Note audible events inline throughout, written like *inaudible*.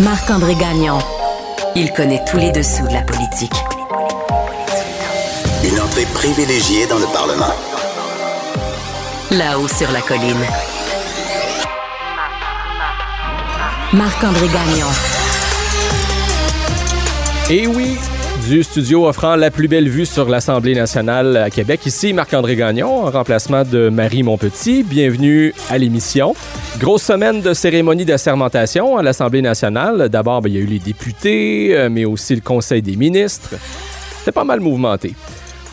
Marc-André Gagnon. Il connaît tous les dessous de la politique. Une entrée privilégiée dans le Parlement. Là-haut sur la colline. Marc-André Gagnon. Et oui, du studio offrant la plus belle vue sur l'Assemblée nationale à Québec. Ici Marc-André Gagnon, en remplacement de Marie Montpetit. Bienvenue à l'émission. Grosse semaine de cérémonie d'assermentation à l'Assemblée nationale. D'abord, ben, il y a eu les députés, euh, mais aussi le Conseil des ministres. C'était pas mal mouvementé.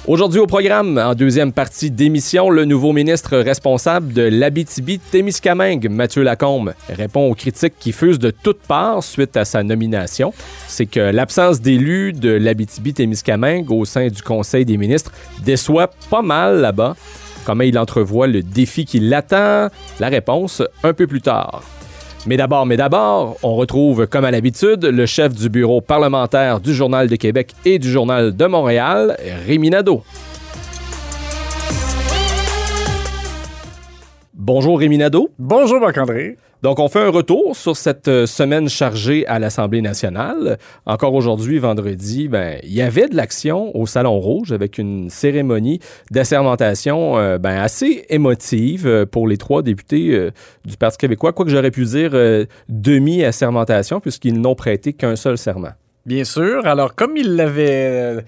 Aujourd'hui au programme, en deuxième partie d'émission, le nouveau ministre responsable de l'Abitibi-Témiscamingue, Mathieu Lacombe, répond aux critiques qui fusent de toutes parts suite à sa nomination. C'est que l'absence d'élus de l'Abitibi-Témiscamingue au sein du Conseil des ministres déçoit pas mal là-bas. Comment il entrevoit le défi qui l'attend? La réponse un peu plus tard. Mais d'abord, mais d'abord, on retrouve, comme à l'habitude, le chef du bureau parlementaire du Journal de Québec et du Journal de Montréal, Rémi. Bonjour Rémi Nadeau. Bonjour Marc-André. Donc, on fait un retour sur cette euh, semaine chargée à l'Assemblée nationale. Encore aujourd'hui, vendredi, ben, il y avait de l'action au Salon Rouge avec une cérémonie d'assermentation euh, ben, assez émotive euh, pour les trois députés du Parti québécois, quoique j'aurais pu dire demi-assermentation, puisqu'ils n'ont prêté qu'un seul serment. Bien sûr. Alors, comme ils l'avaient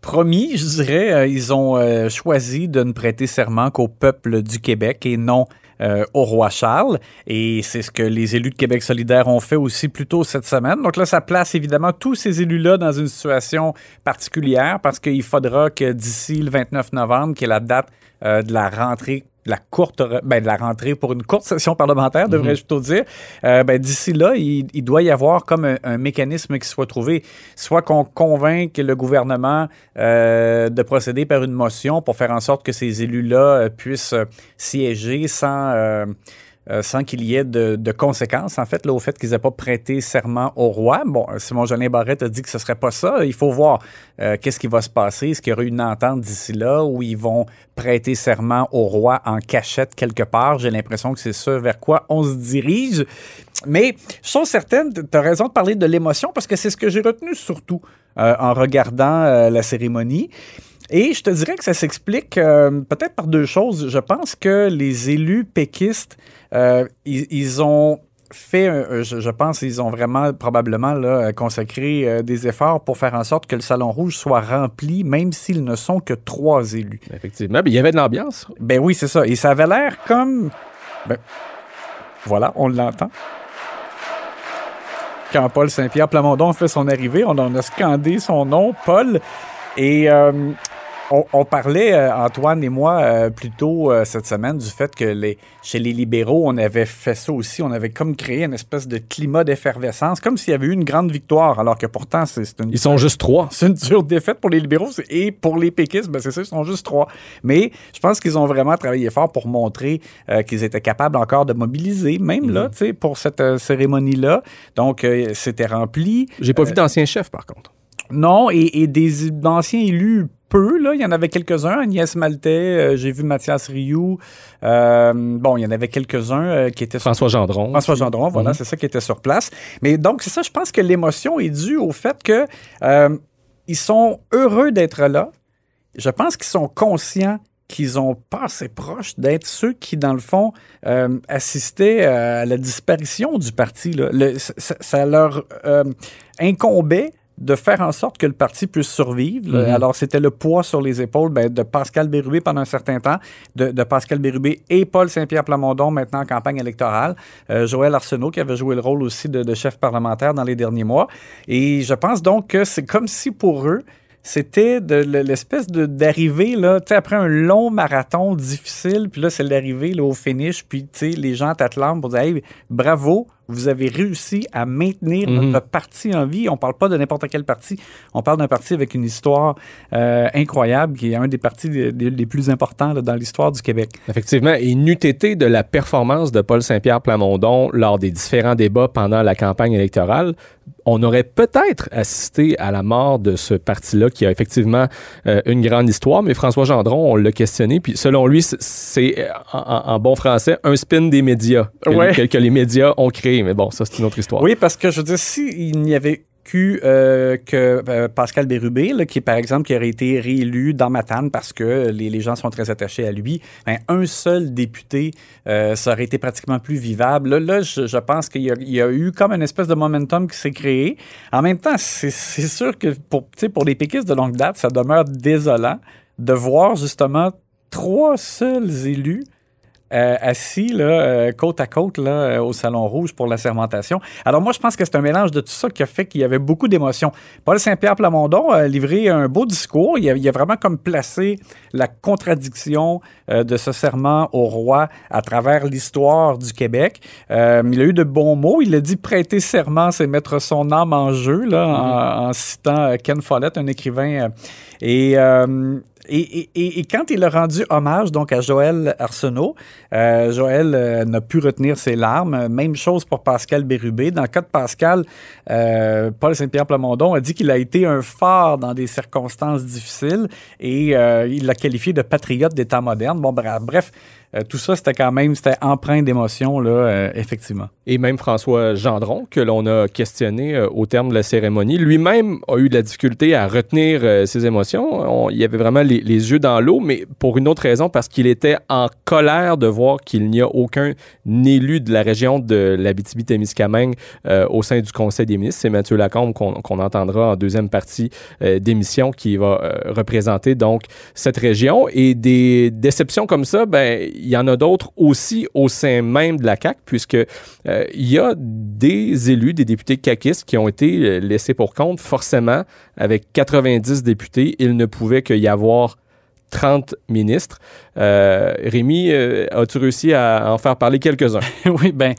promis, je dirais, ils ont choisi de ne prêter serment qu'au peuple du Québec et non euh, au roi Charles. Et c'est ce que les élus de Québec solidaire ont fait aussi plus tôt cette semaine. Donc là, ça place évidemment tous ces élus-là dans une situation particulière parce qu'il faudra que d'ici le 29 novembre, qui est la date euh, de la rentrée la courte, ben, de la rentrée pour une courte session parlementaire, devrais-je mhm. plutôt dire. Euh, ben, D'ici là, il, doit y avoir comme un, mécanisme qui soit trouvé, soit qu'on convainc le gouvernement euh, de procéder par une motion pour faire en sorte que ces élus-là euh, puissent siéger sans euh, sans qu'il y ait de, conséquences, en fait, au fait qu'ils n'aient pas prêté serment au roi. Bon, Simon Jolin Barrette a dit que ce serait pas ça. Il faut voir euh, qu'est-ce qui va se passer. Est-ce qu'il y aura une entente d'ici là où ils vont prêter serment au roi en cachette quelque part? J'ai l'impression que c'est ça vers quoi on se dirige. Mais suis certaine, tu as raison de parler de l'émotion parce que c'est ce que j'ai retenu surtout euh, en regardant la cérémonie. Et je te dirais que ça s'explique peut-être par deux choses. Je pense que les élus péquistes euh, ils, ont fait, je, pense, ils ont vraiment probablement là, consacré euh, des efforts pour faire en sorte que le Salon Rouge soit rempli, même s'ils ne sont que trois élus. Effectivement, il y avait de l'ambiance. Ben oui, c'est ça. Et ça avait l'air comme... Ben, voilà, on l'entend. Quand Paul Saint-Pierre Plamondon fait son arrivée, on en a scandé son nom, Paul. Et euh, on, parlait, euh, Antoine et moi, euh, plus tôt euh, cette semaine, du fait que les, chez les libéraux, on avait fait ça aussi. On avait comme créé une espèce de climat d'effervescence, comme s'il y avait eu une grande victoire, alors que pourtant, c'est une. Ils sont juste trois. *laughs* C'est une dure défaite pour les libéraux. Et pour les péquistes, ben c'est ça, ils sont juste trois. Mais je pense qu'ils ont vraiment travaillé fort pour montrer qu'ils étaient capables encore de mobiliser, même là, mhm. tu sais, pour cette cérémonie-là. Donc, c'était rempli. J'ai pas vu d'anciens chefs, par contre. Non, et, et des anciens élus peu. Là. Il y en avait quelques-uns. Agnès Maltais, euh, j'ai vu Mathias Rioux. Euh, bon, il y en avait quelques-uns euh, qui étaient... François Gendron. François Gendron, voilà, mhm. c'est ça qui était sur place. Mais donc, c'est ça, je pense que l'émotion est due au fait que ils sont heureux d'être là. Je pense qu'ils sont conscients qu'ils ont pas assez proche d'être ceux qui, dans le fond, assistaient à la disparition du parti. Là. ça, ça, leur incombait de faire en sorte que le parti puisse survivre. Mhm. Alors, c'était le poids sur les épaules ben, de Pascal Bérubé pendant un certain temps, de, Pascal Bérubé et Paul Saint-Pierre Plamondon maintenant en campagne électorale, euh, Joël Arsenault qui avait joué le rôle aussi de, de, chef parlementaire dans les derniers mois. Et je pense donc que c'est comme si pour eux, c'était de l'espèce de d'arriver là, tu sais après un long marathon difficile, puis là c'est l'arrivée au finish, puis tu sais les gens t'attendent pour dire hey, bravo, vous avez réussi à maintenir mhm. notre parti en vie. On parle pas de n'importe quel parti. On parle d'un parti avec une histoire euh, incroyable, qui est un des partis les, plus importants dans l'histoire du Québec. Effectivement. Et n'eût été de la performance de Paul Saint-Pierre Plamondon lors des différents débats pendant la campagne électorale, on aurait peut-être assisté à la mort de ce parti-là qui a effectivement euh, une grande histoire, mais François Gendron, on l'a questionné, puis selon lui, c'est en, bon français un spin des médias que, que les médias ont créé mais bon, ça, c'est une autre histoire. Oui, parce que je veux dire, s'il n'y avait euh, que euh, Pascal Bérubé, qui par exemple qui aurait été réélu dans Matane parce que les, gens sont très attachés à lui, ben, un seul député, euh, ça aurait été pratiquement plus vivable. Là, je, pense qu'il y, y, a eu comme une espèce de momentum qui s'est créé. En même temps, c'est sûr que pour, pour les péquistes de longue date, ça demeure désolant de voir justement trois seuls élus euh, assis là, euh, côte à côte là, euh, au Salon Rouge pour la sermentation. Alors moi, je pense que c'est un mélange de tout ça qui a fait qu'il y avait beaucoup d'émotions. Paul Saint-Pierre Plamondon a livré un beau discours. Il a, il a vraiment comme placé la contradiction de ce serment au roi à travers l'histoire du Québec. il a eu de bons mots. Il a dit prêter serment, c'est mettre son âme en jeu, là, mm -hmm. en, en, citant Ken Follett, un écrivain. et et, quand il a rendu hommage donc à Joël Arsenault, euh, Joël euh, n'a pu retenir ses larmes. Même chose pour Pascal Bérubé. Dans le cas de Pascal, euh, Paul Saint-Pierre Plamondon a dit qu'il a été un phare dans des circonstances difficiles et il l'a qualifié de patriote d'État moderne. Bon, bref, tout ça, c'était quand même, c'était empreint d'émotion, là, effectivement. Et même François Gendron, que l'on a questionné au terme de la cérémonie, lui-même a eu de la difficulté à retenir ses émotions. On, il avait vraiment les, les yeux dans l'eau, mais pour une autre raison, parce qu'il était en colère de voir qu'il n'y a aucun élu de la région de l'Abitibi-Témiscamingue au sein du Conseil des ministres. C'est Mathieu Lacombe qu'on qu entendra en deuxième partie d'émission qui va représenter donc cette région. Et des déceptions comme ça, ben il y en a d'autres aussi au sein même de la CAQ, puisque euh, il y a des élus, des députés caquistes qui ont été euh, laissés pour compte. Forcément, avec 90 députés, il ne pouvait qu'il y avoir 30 ministres. Euh, Rémi, euh, as-tu réussi à en faire parler quelques-uns? *laughs* oui, ben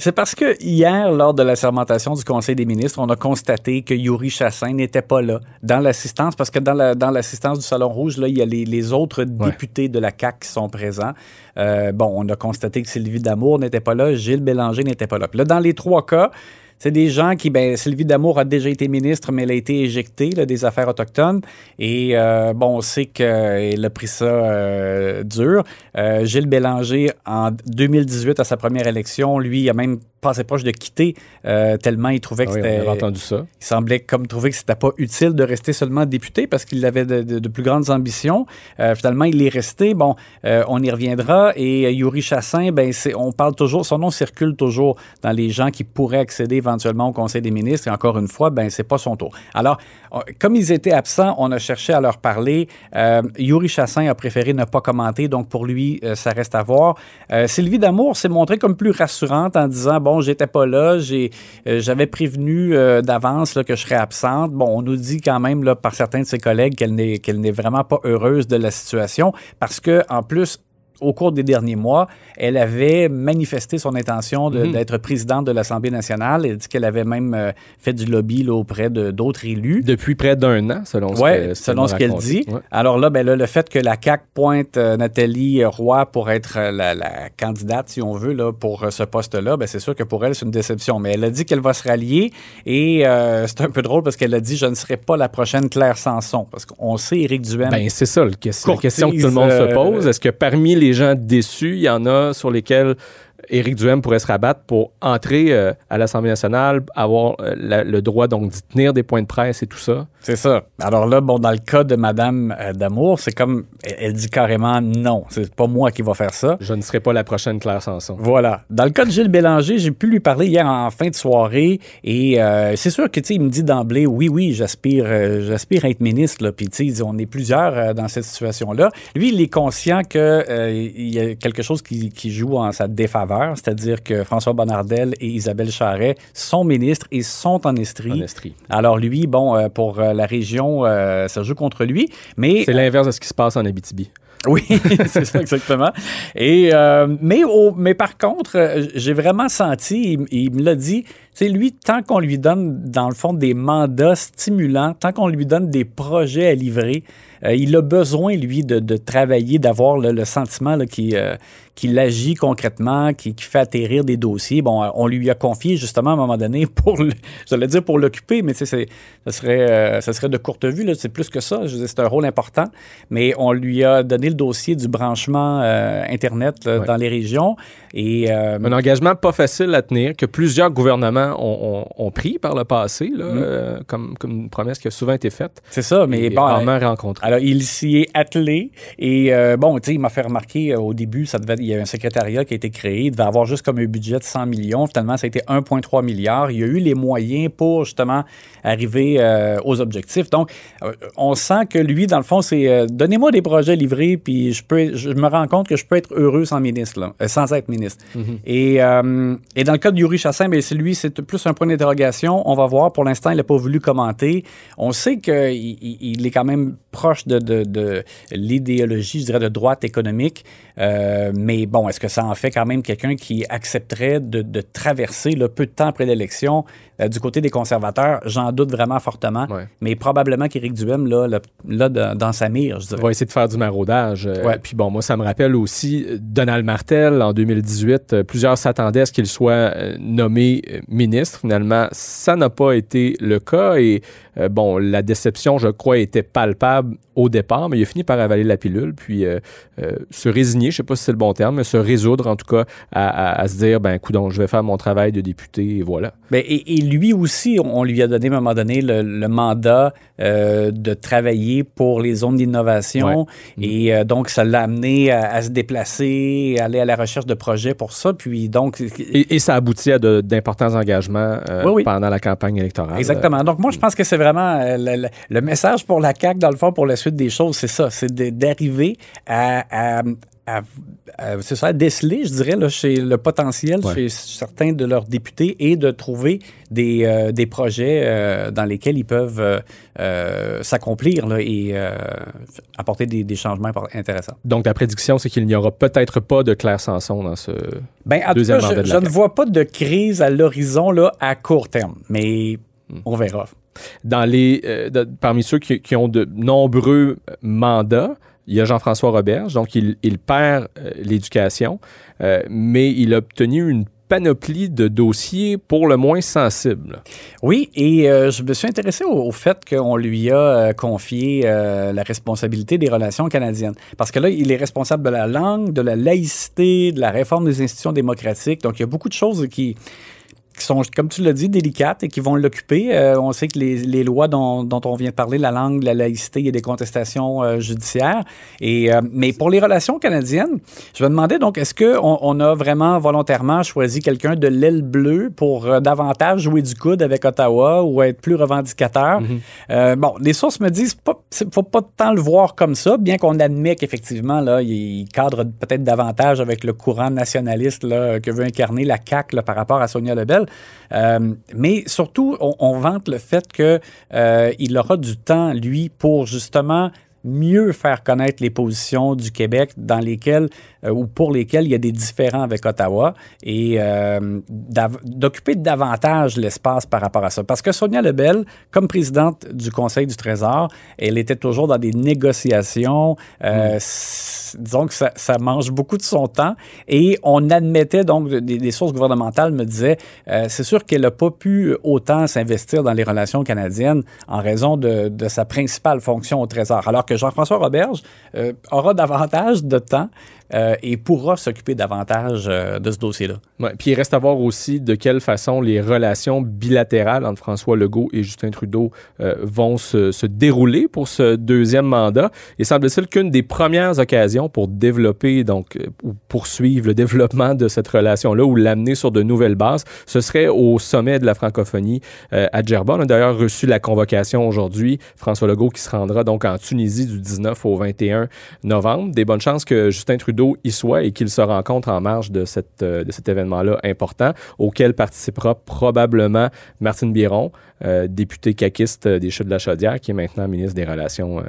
c'est parce que hier, lors de la sermentation du Conseil des ministres, on a constaté que Yuri Chassin n'était pas là dans l'assistance, parce que dans, la, dans l'assistance du Salon Rouge, là, il y a les, les autres ouais. députés de la CAQ qui sont présents. Euh, bon, on a constaté que Sylvie Damour n'était pas là, Gilles Bélanger n'était pas là. Puis là, dans les trois cas, c'est des gens qui, ben, Sylvie Damour a déjà été ministre, mais elle a été éjectée là, des affaires autochtones. Et euh, bon, on sait qu'elle a pris ça euh, dur. Euh, Gilles Bélanger, en 2018, à sa première élection, lui, a même passé proche de quitter euh, tellement il trouvait que ah oui, c'était. entendu ça. Il semblait comme trouver que c'était pas utile de rester seulement député parce qu'il avait de, de, de, plus grandes ambitions. Euh, finalement, il est resté. Bon, euh, on y reviendra. Et Yuri Chassin, ben, on parle toujours, son nom circule toujours dans les gens qui pourraient accéder éventuellement au Conseil des ministres. Et encore une fois, ben, c'est pas son tour. Alors, comme ils étaient absents, on a cherché à leur parler. Yuri Chassin a préféré ne pas commenter, donc pour lui, ça reste à voir. Sylvie Damour s'est montrée comme plus rassurante en disant bon, j'étais pas là, j'ai, j'avais prévenu d'avance là, que je serais absente. Bon, on nous dit quand même là, par certains de ses collègues qu'elle n'est qu'elle n'est vraiment pas heureuse de la situation parce que en plus au cours des derniers mois, elle avait manifesté son intention -hmm. d'être présidente de l'Assemblée nationale. Elle dit qu'elle avait même euh, fait du lobby là, auprès d'autres élus. Depuis près d'un an, selon ce, ouais, que, selon ce qu'elle dit. Ouais. Alors là, ben là, le fait que la CAQ pointe euh, Nathalie Roy pour être euh, la, la, candidate, si on veut, là, pour ce poste-là, ben c'est sûr que pour elle, c'est une déception. Mais elle a dit qu'elle va se rallier et euh, *laughs* c'est un peu drôle parce qu'elle a dit « Je ne serai pas la prochaine Claire Sanson ». Parce qu'on sait, Éric Duhem... Ben c'est ça, la question, la question que tout le monde se pose. Est-ce que parmi les gens déçus. Il y en a sur lesquels Éric Duhem pourrait se rabattre pour entrer euh, à l'Assemblée nationale, avoir euh, la, le droit donc d'y tenir des points de presse et tout ça. C'est ça. Alors là, bon, dans le cas de Madame euh, Damour, c'est comme elle, elle, dit carrément non. C'est pas moi qui va faire ça. Je ne serai pas la prochaine Claire Sanson. Voilà. Dans le cas de Gilles Bélanger, j'ai pu lui parler hier en fin de soirée et c'est sûr que tu sais, il me dit d'emblée, oui, oui, j'aspire, j'aspire à être ministre. Là. Puis tu sais, on est plusieurs dans cette situation-là. Lui, il est conscient que il y a quelque chose qui, qui joue en sa défaveur, c'est-à-dire que François Bonnardel et Isabelle Charret sont ministres et sont en Estrie. En Estrie. Alors lui, bon, pour la région, euh, ça joue contre lui. Mais c'est l'inverse de ce qui se passe en Abitibi. Oui, *laughs* c'est ça exactement. Et euh, mais au, mais par contre, j'ai vraiment senti, il, il me l'a dit, c'est lui tant qu'on lui donne dans le fond des mandats stimulants, tant qu'on lui donne des projets à livrer, euh, il a besoin lui de, de travailler, d'avoir le, le, sentiment euh, qu'il agit concrètement, qui, qui, fait atterrir des dossiers. Bon, on lui a confié justement à un moment donné *laughs* pour, j'allais dire pour l'occuper, mais tu sais, ça serait, euh, ça serait de courte vue. C'est plus que ça. C'est un rôle important, mais on lui a donné le dossier du branchement euh, Internet là, Ouais. dans les régions. Et euh, Un engagement pas facile à tenir, que plusieurs gouvernements ont, ont- ont pris par le passé, là, Mm. euh, comme, comme une promesse qui a souvent été faite. c'est ça, mais et bon. rarement rencontrée. Alors, il s'y est attelé et euh, bon, tu sais, il m'a fait remarquer euh, au début, ça devait, il y a un secrétariat qui a été créé, il devait avoir juste comme un budget de 100 millions. Finalement, ça a été 1,3 milliard. Il y a eu les moyens pour justement arriver euh, aux objectifs. Donc, euh, on sent que lui, dans le fond, c'est euh, donnez-moi des projets livrés, puis je peux, je me rends compte que je peux être heureux sans ministre, là, euh, sans être ministre. Et, euh, et dans le cas de Yuri Chassin, ben, c'est lui, c'est plus un point d'interrogation. On va voir. Pour l'instant, il n'a pas voulu commenter. On sait qu'il il, il est quand même proche de, de, de l'idéologie, je dirais, de droite économique. Euh, mais bon, est-ce que ça en fait quand même quelqu'un qui accepterait de, de traverser là, peu de temps après l'élection euh, du côté des conservateurs? J'en doute vraiment fortement. Ouais. Mais probablement qu'Éric Duhem, là, là, là, dans sa mire, je On dirais. va essayer de faire du maraudage. Euh, Ouais. Puis bon, moi, ça me rappelle aussi Donald Martel en 2018. euh, plusieurs s'attendaient à ce qu'il soit nommé ministre. Finalement, ça n'a pas été le cas. Et euh, bon, la déception, je crois, était palpable au départ, mais il a fini par avaler la pilule, puis euh, euh, se résigner, je sais pas si c'est le bon terme, mais se résoudre en tout cas à, à- à se dire, ben, coudon, je vais faire mon travail de député, et voilà. Ben, et, et lui aussi, on lui a donné à un moment donné le, le mandat euh, de travailler pour les zones d'innovation. Et donc, ça l'a amené à, à se déplacer, à aller à la recherche de projets pour ça. Puis donc, Et, et ça aboutit à d'importants engagements Oui, oui. pendant la campagne électorale. Exactement. Donc, moi, je pense que c'est vraiment le, le- le message pour la CAQ, dans le fond, pour la suite des choses, c'est ça. C'est d'arriver à, à- à- à- c'est ça, à déceler, je dirais, là, chez le potentiel Ouais. chez certains de leurs députés et de trouver des, euh, des projets euh, dans lesquels ils peuvent euh, euh, s'accomplir et apporter des, des changements intéressants. Donc, la prédiction, c'est qu'il n'y aura peut-être pas de Claire Sanson dans ce. Ben, en tout Deuxième cas, mandat je, de je la ne vois pas de crise à l'horizon à court terme, mais Hmm. on verra. Euh, parmi ceux qui, ont de nombreux euh, mandats, il y a Jean-François Roberge, donc il, perd euh, l'éducation, mais il a obtenu une panoplie de dossiers pour le moins sensibles. Oui, et je me suis intéressé au, fait qu'on lui a confié la responsabilité des relations canadiennes. Parce que là, il est responsable de la langue, de la laïcité, de la réforme des institutions démocratiques. Donc, il y a beaucoup de choses qui, qui sont, comme tu l'as dit, délicates et qui vont l'occuper. Euh, on sait que les, les lois dont, dont on vient de parler, la langue, la laïcité, il y a des contestations euh, judiciaires. Et, euh, mais pour les relations canadiennes, je me demandais donc, est-ce qu'on on a vraiment volontairement choisi quelqu'un de l'aile bleue pour davantage jouer du coude avec Ottawa ou être plus revendicateur? Euh, bon, les sources me disent c'est- faut pas tant le voir comme ça, bien qu'on admet qu'effectivement, là, il, il cadre peut-être davantage avec le courant nationaliste là, que veut incarner la CAQ là, par rapport à Sonia Lebel. Euh, mais surtout, on, vante le fait que euh, aura du temps, lui, pour justement mieux faire connaître les positions du Québec dans lesquelles ou pour lesquelles il y a des différends avec Ottawa et euh, d'occuper davantage l'espace par rapport à ça. Parce que Sonia Lebel, comme présidente du Conseil du Trésor, elle était toujours dans des négociations. euh, s- Disons que ça, ça mange beaucoup de son temps et on admettait donc, des, des sources gouvernementales me disaient, euh, c'est sûr qu'elle n'a pas pu autant s'investir dans les relations canadiennes en raison de, de sa principale fonction au Trésor. Alors que Jean-François Roberge euh, aura davantage de temps euh, et pourra s'occuper davantage euh, de ce dossier-là. Puis il reste à voir aussi de quelle façon les relations bilatérales entre François Legault et Justin Trudeau euh, vont se, dérouler pour ce deuxième mandat. Et semble-t-il qu'une des premières occasions pour développer, donc, ou poursuivre le développement de cette relation-là ou l'amener sur de nouvelles bases, ce serait au sommet de la francophonie à Djerba. On a d'ailleurs reçu la convocation aujourd'hui. François Legault qui se rendra donc en Tunisie du 19 au 21 novembre. Des bonnes chances que Justin Trudeau y soit et qu'il se rencontre en marge euh, de cet événement-là important, auquel participera probablement Martine Biron, euh, députée caquiste des Chutes de la Chaudière, qui est maintenant ministre des Relations euh,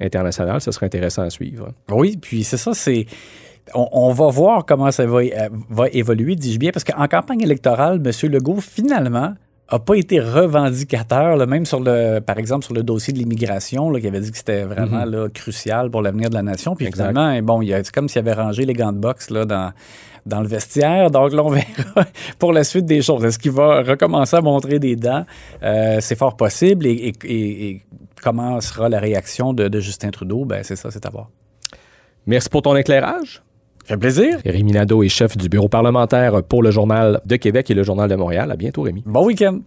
internationales. Ce serait intéressant à suivre. Oui, puis c'est ça, c'est. On, va voir comment ça va, va évoluer, dis-je bien, parce qu'en campagne électorale, M. Legault, finalement, n'a pas été revendicateur, là, même sur le, par exemple, sur le dossier de l'immigration, qui avait dit que c'était vraiment là, crucial pour l'avenir de la nation. Puis Exact. finalement, bon, il y a- c'est comme s'il avait rangé les gants de boxe là, dans, dans le vestiaire. Donc là, on *laughs* verra pour la suite des choses. Est-ce qu'il va recommencer à montrer des dents? Euh, c'est fort possible. Et, et- et- et comment sera la réaction de, de Justin Trudeau? Ben, c'est ça, c'est à voir. Merci pour ton éclairage. Ça fait plaisir. Rémi Nadeau est chef du bureau parlementaire pour le Journal de Québec et le Journal de Montréal. À bientôt, Rémi. Bon week-end.